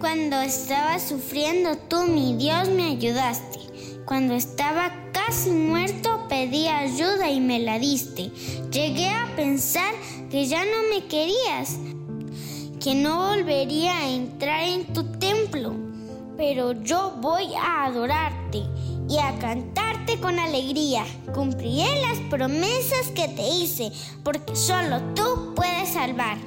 Cuando estaba sufriendo, tú, mi Dios, me ayudaste. Cuando estaba casi muerto, pedí ayuda y me la diste. Llegué a pensar que ya no me querías, que no volvería a entrar en tu templo. Pero yo voy a adorarte y a cantarte con alegría. Cumpliré las promesas que te hice, porque solo tú puedes salvar.